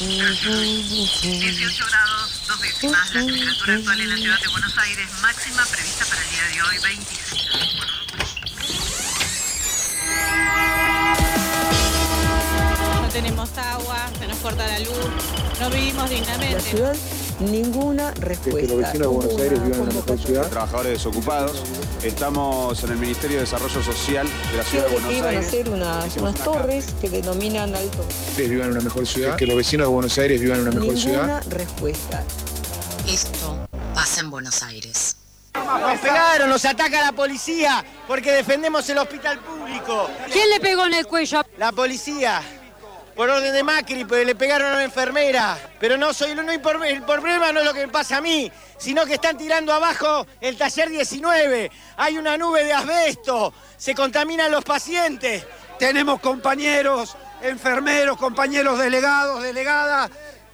18 grados, dos décimas. La temperatura actual en la ciudad de Buenos Aires, máxima prevista para el día de hoy, 26 No tenemos agua, se nos corta la luz, no vivimos dignamente. La ciudad, ninguna respuesta. Que los vecinos de Buenos Aires vivan en una mejor ciudad. Trabajadores desocupados. Estamos en el Ministerio de Desarrollo Social de la Ciudad de que Buenos iban a Aires. hacer unas, carta. torres que denominan alto. Ustedes vivan en una mejor ciudad. Que los vecinos de Buenos Aires vivan en una mejor Ninguna ciudad. respuesta. Esto pasa en Buenos Aires. Nos pegaron, nos ataca la policía porque defendemos el hospital público. ¿Quién le pegó en el cuello? La policía, por orden de Macri, le pegaron a una enfermera. Pero no soy no, el problema no es lo que me pasa a mí, sino que están tirando abajo el taller 19. Hay una nube de asbesto, se contaminan los pacientes. Tenemos compañeros, enfermeros, compañeros delegados, delegadas,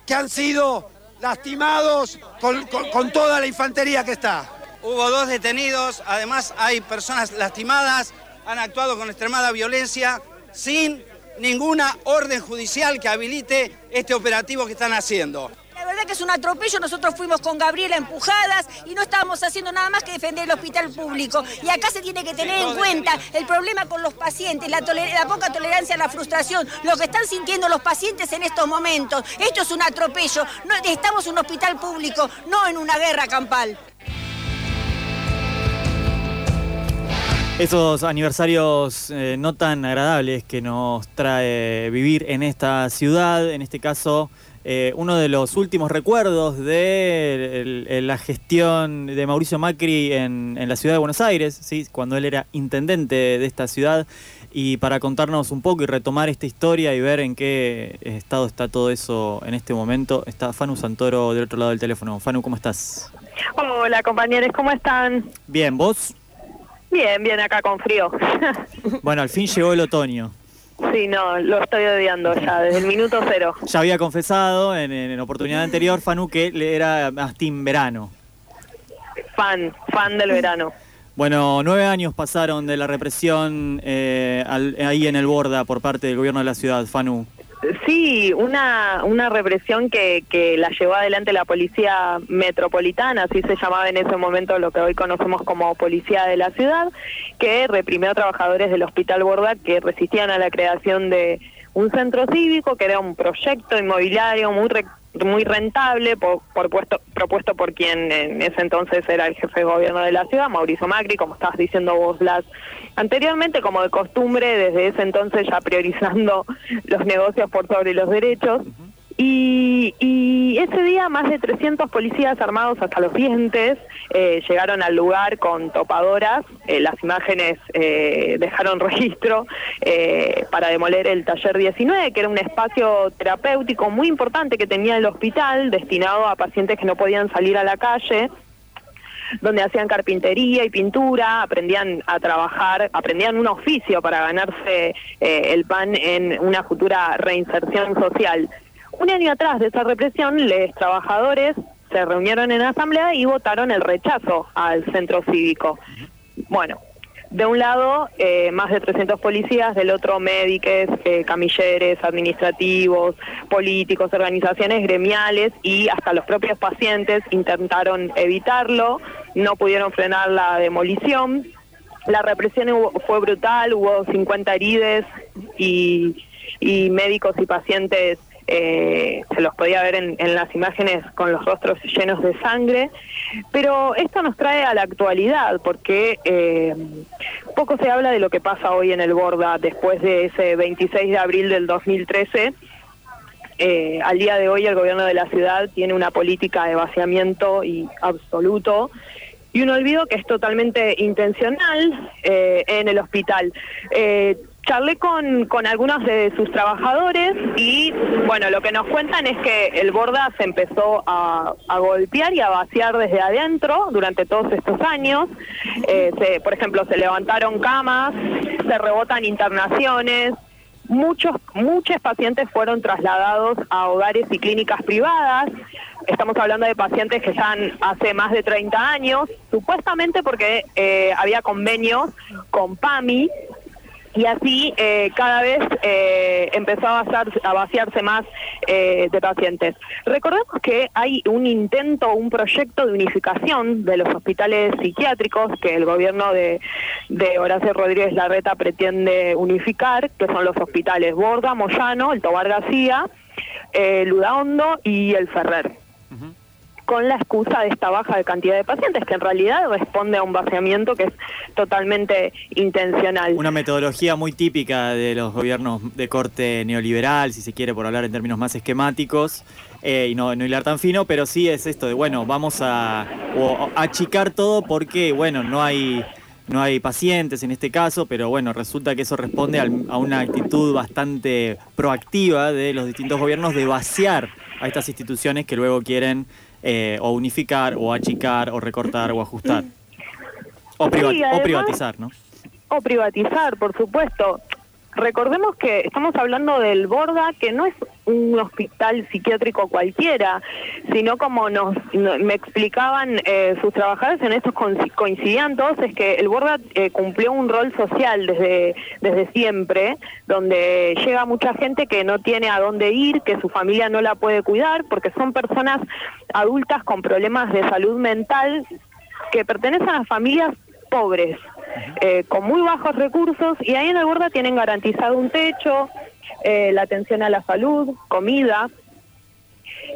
que han sido lastimados con- con toda la infantería que está. Hubo dos detenidos, además hay personas lastimadas, han actuado con extremada violencia sin ninguna orden judicial que habilite este operativo que están haciendo. La verdad que es un atropello, nosotros fuimos con Gabriela empujadas y no estábamos haciendo nada más que defender el hospital público. Y acá se tiene que tener en cuenta el problema con los pacientes, la, poca tolerancia a la frustración, lo que están sintiendo los pacientes en estos momentos. Esto es un atropello, no, estamos en un hospital público, no en una guerra campal. Esos aniversarios eh, no tan agradables que nos trae vivir en esta ciudad, en este caso eh, uno de los últimos recuerdos de el- el- la gestión de Mauricio Macri en, en la ciudad de Buenos Aires, ¿sí? cuando él era intendente de esta ciudad, y para contarnos un poco y retomar esta historia y ver en qué estado está todo eso en este momento, está Fanu Santoro del otro lado del teléfono. Fanu, ¿cómo estás? Hola compañeros, ¿cómo están? Bien, ¿vos? Bien, bien acá con frío. Bueno, al fin llegó el otoño. sí, no, lo estoy odiando ya desde el minuto cero. Ya había confesado en, en, oportunidad anterior, Fanu, que era más team verano. Fan, fan del verano. Bueno, nueve años pasaron de la represión eh, al- ahí en el Borda por parte del gobierno de la ciudad, Fanu. Sí, una, una represión que, que la llevó adelante la policía metropolitana, así se llamaba en ese momento lo que hoy conocemos como policía de la ciudad, que reprimió a trabajadores del Hospital Borda que resistían a la creación de un centro cívico, que era un proyecto inmobiliario muy re- muy rentable por, por puesto, propuesto por quien en ese entonces era el jefe de gobierno de la ciudad, Mauricio Macri, como estabas diciendo vos, Blas, anteriormente, como de costumbre, desde ese entonces ya priorizando los negocios por sobre los derechos. Y, y ese día más de 300 policías armados hasta los dientes eh, llegaron al lugar con topadoras. Eh, las imágenes eh, dejaron registro para demoler el taller 19, que era un espacio terapéutico muy importante que tenía el hospital destinado a pacientes que no podían salir a la calle donde hacían carpintería y pintura, aprendían a trabajar, aprendían un oficio para ganarse el pan en una futura reinserción social. Un año atrás de esa represión, los trabajadores se reunieron en asamblea y votaron el rechazo al centro cívico. Bueno, de un lado, eh, más de 300 policías, del otro, médicos, eh, camilleres, administrativos, políticos, organizaciones gremiales y hasta los propios pacientes intentaron evitarlo, no pudieron frenar la demolición. La represión fue brutal, hubo 50 heridos y, y médicos y pacientes eh, se los podía ver en, las imágenes con los rostros llenos de sangre, pero esto nos trae a la actualidad porque eh, poco se habla de lo que pasa hoy en el Borda después de ese 26 de abril del 2013. Eh, al día de hoy el gobierno de la ciudad tiene una política de vaciamiento y absoluto y un olvido que es totalmente intencional en el hospital. Charlé con, con algunos de sus trabajadores y bueno, lo que nos cuentan es que el Borda se empezó a, a golpear y a vaciar desde adentro durante todos estos años. Eh, por ejemplo, se levantaron camas, se rebotan internaciones, Muchos, muchos pacientes fueron trasladados a hogares y clínicas privadas. Estamos hablando de pacientes que están hace más de 30 años, supuestamente porque eh, había convenios con PAMI, y así eh, cada vez eh, empezó a, vaciar- a vaciarse más eh, de pacientes. Recordemos que hay un intento, un proyecto de unificación de los hospitales psiquiátricos que el gobierno de, de Horacio Rodríguez Larreta pretende unificar, que son los hospitales Borda, Moyano, el Tobar García, eh, Ludaondo y el Ferrer con la excusa de esta baja de cantidad de pacientes, que en realidad responde a un vaciamiento que es totalmente intencional. Una metodología muy típica de los gobiernos de corte neoliberal, si se quiere, por hablar en términos más esquemáticos, eh, y no, no hilar tan fino, pero sí es esto de, bueno, vamos a, achicar todo porque, bueno, no hay, no hay pacientes en este caso, pero bueno, resulta que eso responde al- a una actitud bastante proactiva de los distintos gobiernos de vaciar a estas instituciones que luego quieren eh, o unificar, o achicar, o recortar, o ajustar. O, Sí, o privatizar, ¿no? O privatizar, por supuesto. Recordemos que estamos hablando del Borda, que no es un hospital psiquiátrico cualquiera, sino como nos, no- me explicaban eh, sus trabajadores en estos coinci- coincidían todos, es que el Borda eh, cumplió un rol social desde, desde siempre, donde llega mucha gente que no tiene a dónde ir, que su familia no la puede cuidar, porque son personas adultas con problemas de salud mental que pertenecen a familias pobres, eh, con muy bajos recursos, y ahí en el Borda tienen garantizado un techo, eh, la atención a la salud, comida.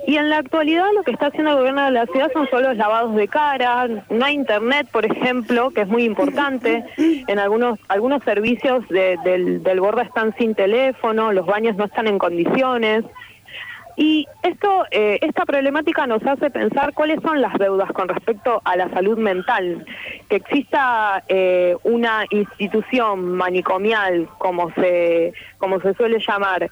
Y en la actualidad lo que está haciendo el gobierno de la ciudad son solo los lavados de cara, no hay internet, por ejemplo, que es muy importante. En algunos algunos servicios de- del, del Borda están sin teléfono, los baños no están en condiciones. Y esto, eh, esta problemática nos hace pensar cuáles son las deudas con respecto a la salud mental. Que exista eh, una institución manicomial, como se, como se suele llamar,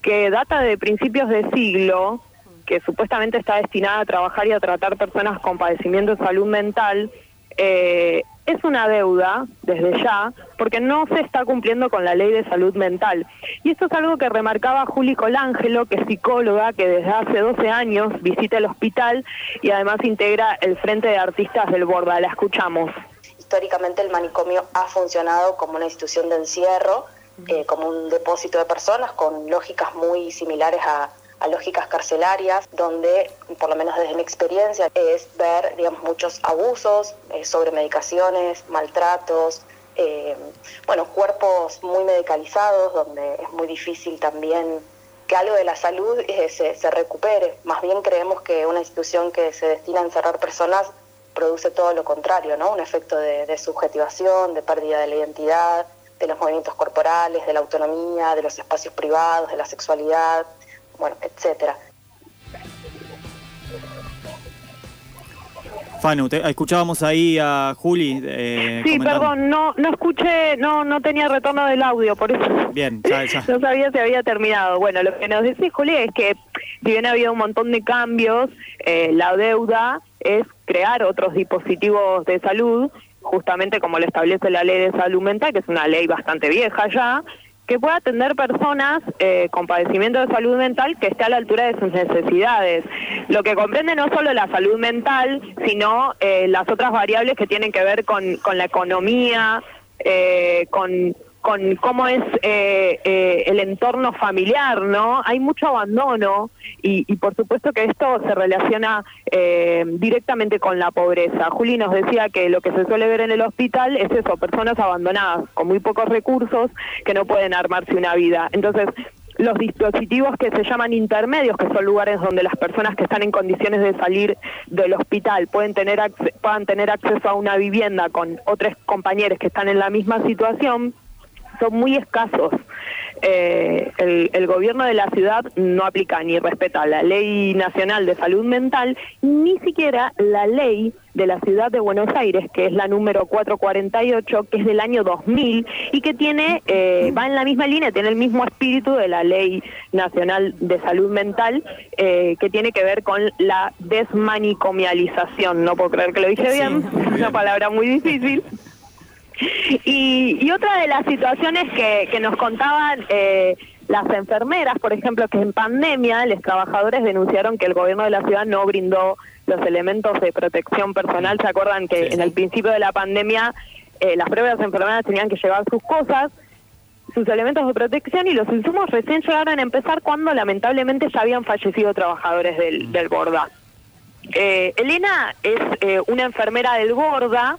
que data de principios de siglo, que supuestamente está destinada a trabajar y a tratar personas con padecimientos de salud mental, eh, es una deuda desde ya, porque no se está cumpliendo con la ley de salud mental. Y esto es algo que remarcaba Juli Colangelo, que es psicóloga, que desde hace 12 años visita el hospital y además integra el Frente de Artistas del Borda. La escuchamos. Históricamente el manicomio ha funcionado como una institución de encierro, eh, como un depósito de personas con lógicas muy similares a, a lógicas carcelarias, donde, por lo menos desde mi experiencia, es ver, digamos, muchos abusos, eh, sobremedicaciones, maltratos, eh, bueno, cuerpos muy medicalizados, donde es muy difícil también que algo de la salud eh, se, recupere. Más bien creemos que una institución que se destina a encerrar personas produce todo lo contrario, ¿no? Un efecto de subjetivación, de pérdida de la identidad, de los movimientos corporales, de la autonomía, de los espacios privados, de la sexualidad, bueno, etcétera. Fanu, te- escuchábamos ahí a Juli. eh, Sí, comentando. perdón, no, no escuché, no, no tenía retorno del audio, por eso Bien, ya, ya. no sabía si había terminado. Bueno, lo que nos decía Juli es que si bien ha habido un montón de cambios, eh, la deuda es crear otros dispositivos de salud, justamente como lo establece la ley de salud mental, que es una ley bastante vieja ya, que pueda atender personas eh, con padecimiento de salud mental que esté a la altura de sus necesidades. Lo que comprende no solo la salud mental, sino eh, las otras variables que tienen que ver con, la economía, eh, con, con cómo es eh, eh, el entorno familiar, ¿no? Hay mucho abandono y, y por supuesto que esto se relaciona eh, directamente con la pobreza. Juli nos decía que lo que se suele ver en el hospital es eso, personas abandonadas con muy pocos recursos que no pueden armarse una vida. Entonces, los dispositivos que se llaman intermedios, que son lugares donde las personas que están en condiciones de salir del hospital pueden tener puedan tener acceso a una vivienda con otros compañeros que están en la misma situación, son muy escasos. Eh, el, el gobierno de la ciudad no aplica ni respeta la ley nacional de salud mental, ni siquiera la ley de la ciudad de Buenos Aires, que es la número 448, que es del año 2000 y que tiene eh, va en la misma línea, tiene el mismo espíritu de la ley nacional de salud mental, eh, que tiene que ver con la desmanicomialización. No puedo creer que lo dije bien, es una palabra muy difícil. Y, y otra de las situaciones que, que nos contaban eh, las enfermeras, por ejemplo, que en pandemia los trabajadores denunciaron que el gobierno de la ciudad no brindó los elementos de protección personal. ¿Se acuerdan que en el principio de la pandemia eh, las propias enfermeras tenían que llevar sus cosas? sus elementos de protección y los insumos recién llegaron a empezar cuando lamentablemente ya habían fallecido trabajadores del, del Borda. Eh, Elena es eh, una enfermera del Borda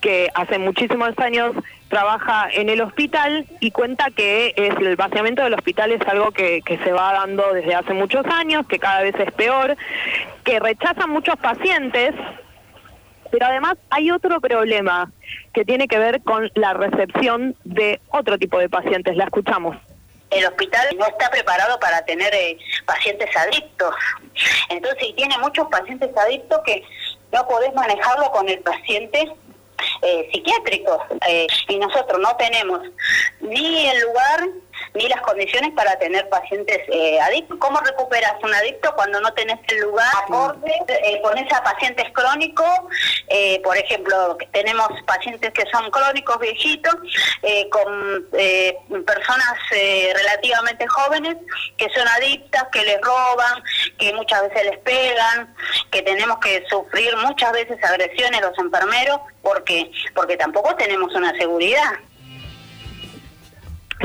que hace muchísimos años trabaja en el hospital y cuenta que es, el vaciamiento del hospital es algo que, que se va dando desde hace muchos años, que cada vez es peor, que rechazan muchos pacientes, pero además hay otro problema que tiene que ver con la recepción de otro tipo de pacientes. La escuchamos. el hospital no está preparado para tener eh, pacientes adictos. Entonces, y tiene muchos pacientes adictos que no podés manejarlo con el paciente eh, psiquiátrico. Eh, y nosotros no tenemos ni el lugar ni las condiciones para tener pacientes eh, adictos. ¿Cómo recuperas un adicto cuando no tenés el lugar acorde? Eh, pones a pacientes crónicos, eh, por ejemplo, tenemos pacientes que son crónicos viejitos, eh, con eh, personas eh, relativamente jóvenes que son adictas, que les roban, que muchas veces les pegan, que tenemos que sufrir muchas veces agresiones los enfermeros porque porque tampoco tenemos una seguridad.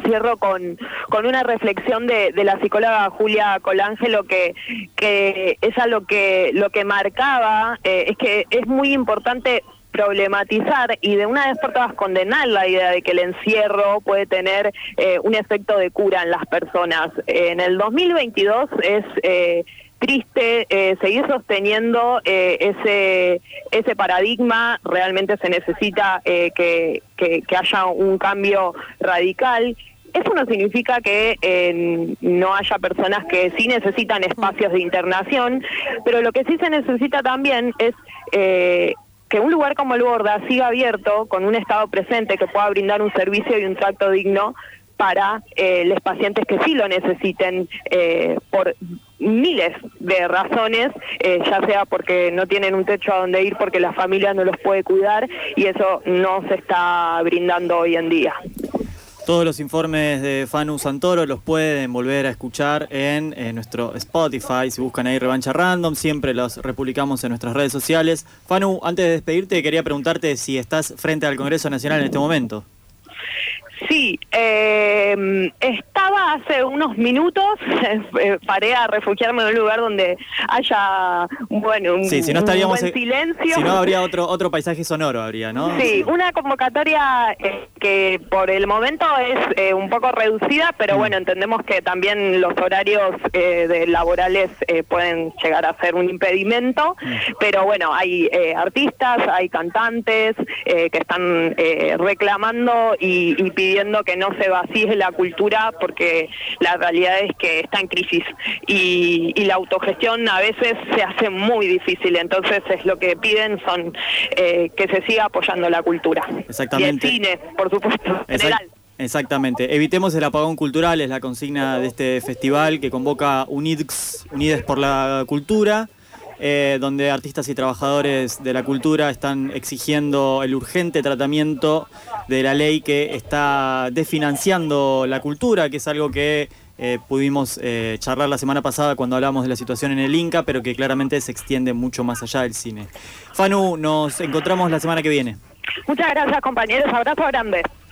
Cierro con, con una reflexión de, de la psicóloga Julia Colangelo que, que ella lo que, lo que marcaba eh, es que es muy importante problematizar y de una vez por todas condenar la idea de que el encierro puede tener eh, un efecto de cura en las personas. En el 2022 es... Eh, triste eh, seguir sosteniendo ese ese paradigma realmente se necesita que, que haya un cambio radical eso no significa que eh, no haya personas que sí necesitan espacios de internación, pero lo que sí se necesita también es eh, que un lugar como el Borda siga abierto con un Estado presente que pueda brindar un servicio y un trato digno para eh, los pacientes que sí lo necesiten por miles de razones, ya sea porque no tienen un techo a donde ir, porque la familia no los puede cuidar y eso no se está brindando hoy en día. Todos los informes de Fanu Santoro los pueden volver a escuchar en, en nuestro Spotify. Si buscan ahí Revancha Random, siempre los republicamos en nuestras redes sociales. Fanu, antes de despedirte, quería preguntarte si estás frente al Congreso Nacional en este momento. Sí, eh, estaba hace unos minutos, eh, paré a refugiarme en un lugar donde haya, bueno, un, Sí, si no un estaríamos. buen silencio. Si no, habría otro, otro paisaje sonoro, habría, ¿no? Sí, una convocatoria eh, que por el momento es eh, un poco reducida, Mm. pero bueno, entendemos que también los horarios eh, de laborales eh, pueden llegar a ser un impedimento, Mm. pero bueno, hay eh, artistas, hay cantantes que están eh, reclamando y, y pidiendo que no se vacíe la cultura porque la realidad es que está en crisis y, y la autogestión a veces se hace muy difícil, entonces es lo que piden son eh, que se siga apoyando la cultura. Exactamente. Y el cine, por supuesto, en general. Exactamente. Evitemos el apagón cultural, es la consigna de este festival que convoca UNIDX, Unides por la Cultura, eh, donde artistas y trabajadores de la cultura están exigiendo el urgente tratamiento de la ley que está desfinanciando la cultura, que es algo que eh, pudimos eh, charlar la semana pasada cuando hablamos de la situación en el Inca, pero que claramente se extiende mucho más allá del cine. Fanu, nos encontramos la semana que viene. Muchas gracias compañeros, abrazo grande.